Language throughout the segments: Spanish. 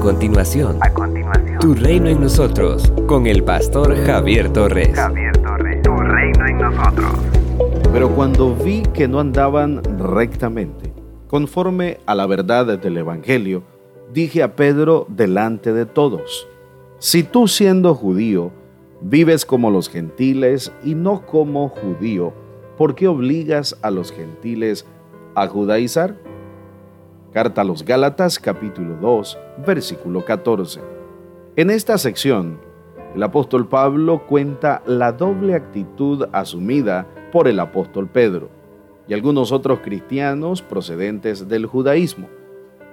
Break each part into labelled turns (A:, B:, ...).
A: continuación, a continuación, Tu reino en nosotros, con el pastor Javier Torres.
B: Javier Torres, Tu reino en nosotros.
C: Pero cuando vi que no andaban rectamente, conforme a la verdad del Evangelio, dije a Pedro delante de todos, si tú siendo judío, vives como los gentiles y no como judío, ¿por qué obligas a los gentiles a judaizar? Carta a los Gálatas capítulo 2, versículo 14. En esta sección, el apóstol Pablo cuenta la doble actitud asumida por el apóstol Pedro y algunos otros cristianos procedentes del judaísmo.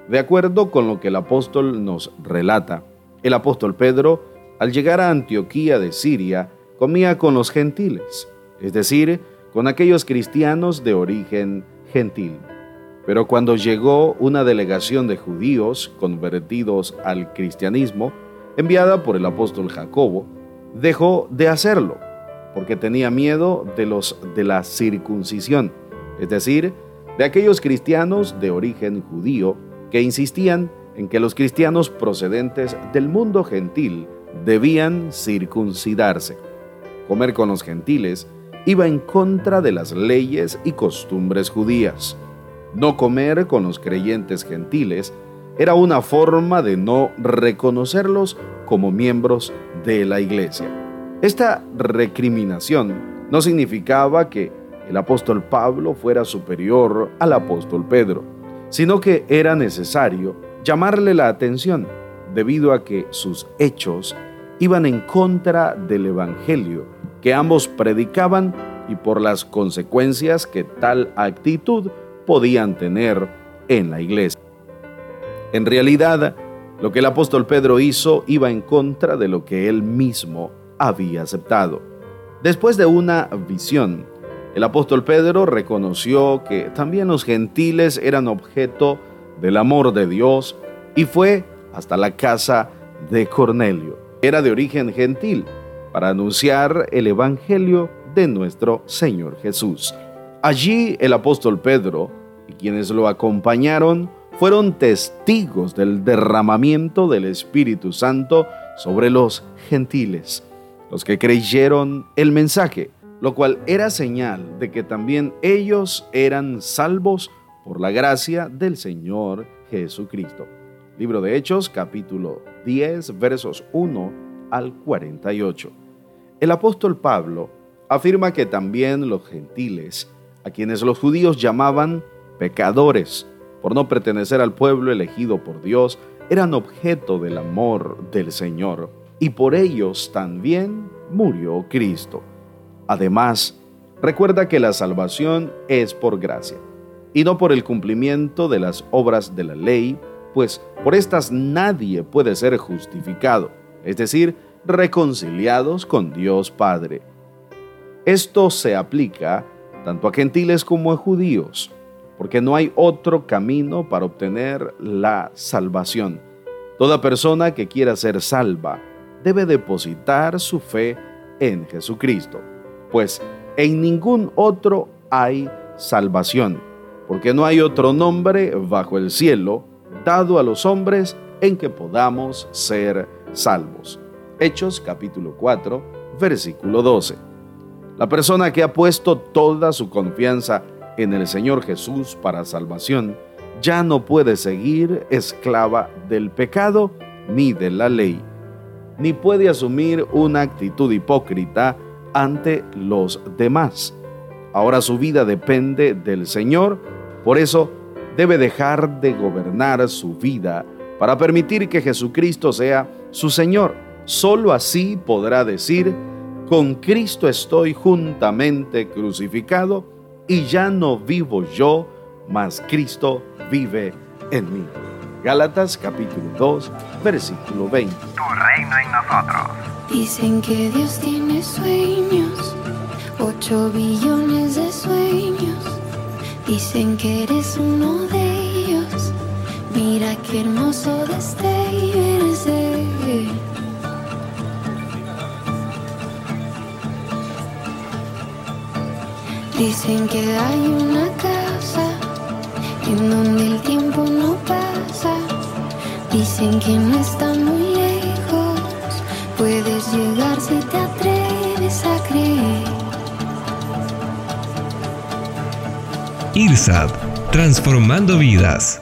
C: De acuerdo con lo que el apóstol nos relata, el apóstol Pedro, al llegar a Antioquía de Siria, comía con los gentiles, es decir, con aquellos cristianos de origen gentil. Pero cuando llegó una delegación de judíos convertidos al cristianismo, enviada por el apóstol Jacobo, dejó de hacerlo, porque tenía miedo de los de la circuncisión, es decir, de aquellos cristianos de origen judío que insistían en que los cristianos procedentes del mundo gentil debían circuncidarse. Comer con los gentiles iba en contra de las leyes y costumbres judías. No comer con los creyentes gentiles era una forma de no reconocerlos como miembros de la iglesia. Esta recriminación no significaba que el apóstol Pablo fuera superior al apóstol Pedro, sino que era necesario llamarle la atención debido a que sus hechos iban en contra del Evangelio que ambos predicaban y por las consecuencias que tal actitud podían tener en la iglesia. En realidad, lo que el apóstol Pedro hizo iba en contra de lo que él mismo había aceptado. Después de una visión, el apóstol Pedro reconoció que también los gentiles eran objeto del amor de Dios y fue hasta la casa de Cornelio. Era de origen gentil para anunciar el Evangelio de nuestro Señor Jesús. Allí el apóstol Pedro y quienes lo acompañaron fueron testigos del derramamiento del Espíritu Santo sobre los gentiles, los que creyeron el mensaje, lo cual era señal de que también ellos eran salvos por la gracia del Señor Jesucristo. Libro de Hechos, capítulo 10, versos 1 al 48. El apóstol Pablo afirma que también los gentiles, a quienes los judíos llamaban pecadores, por no pertenecer al pueblo elegido por Dios, eran objeto del amor del Señor, y por ellos también murió Cristo. Además, recuerda que la salvación es por gracia, y no por el cumplimiento de las obras de la ley, pues por estas nadie puede ser justificado, es decir, reconciliados con Dios Padre. Esto se aplica tanto a gentiles como a judíos, porque no hay otro camino para obtener la salvación. Toda persona que quiera ser salva debe depositar su fe en Jesucristo, pues en ningún otro hay salvación, porque no hay otro nombre bajo el cielo dado a los hombres en que podamos ser salvos. Hechos capítulo 4, versículo 12. La persona que ha puesto toda su confianza en el Señor Jesús para salvación ya no puede seguir esclava del pecado ni de la ley, ni puede asumir una actitud hipócrita ante los demás. Ahora su vida depende del Señor, por eso debe dejar de gobernar su vida para permitir que Jesucristo sea su Señor. Solo así podrá decir, con Cristo estoy juntamente crucificado y ya no vivo yo, mas Cristo vive en mí. Gálatas capítulo 2, versículo 20.
B: Tu reino en nosotros.
D: Dicen que Dios tiene sueños, ocho billones de sueños. Dicen que eres uno de ellos. Mira qué hermoso destello eres de Dicen que hay una casa en donde el tiempo no pasa, Dicen que no está muy lejos, puedes llegar si te atreves a creer.
A: IRSAD, transformando vidas.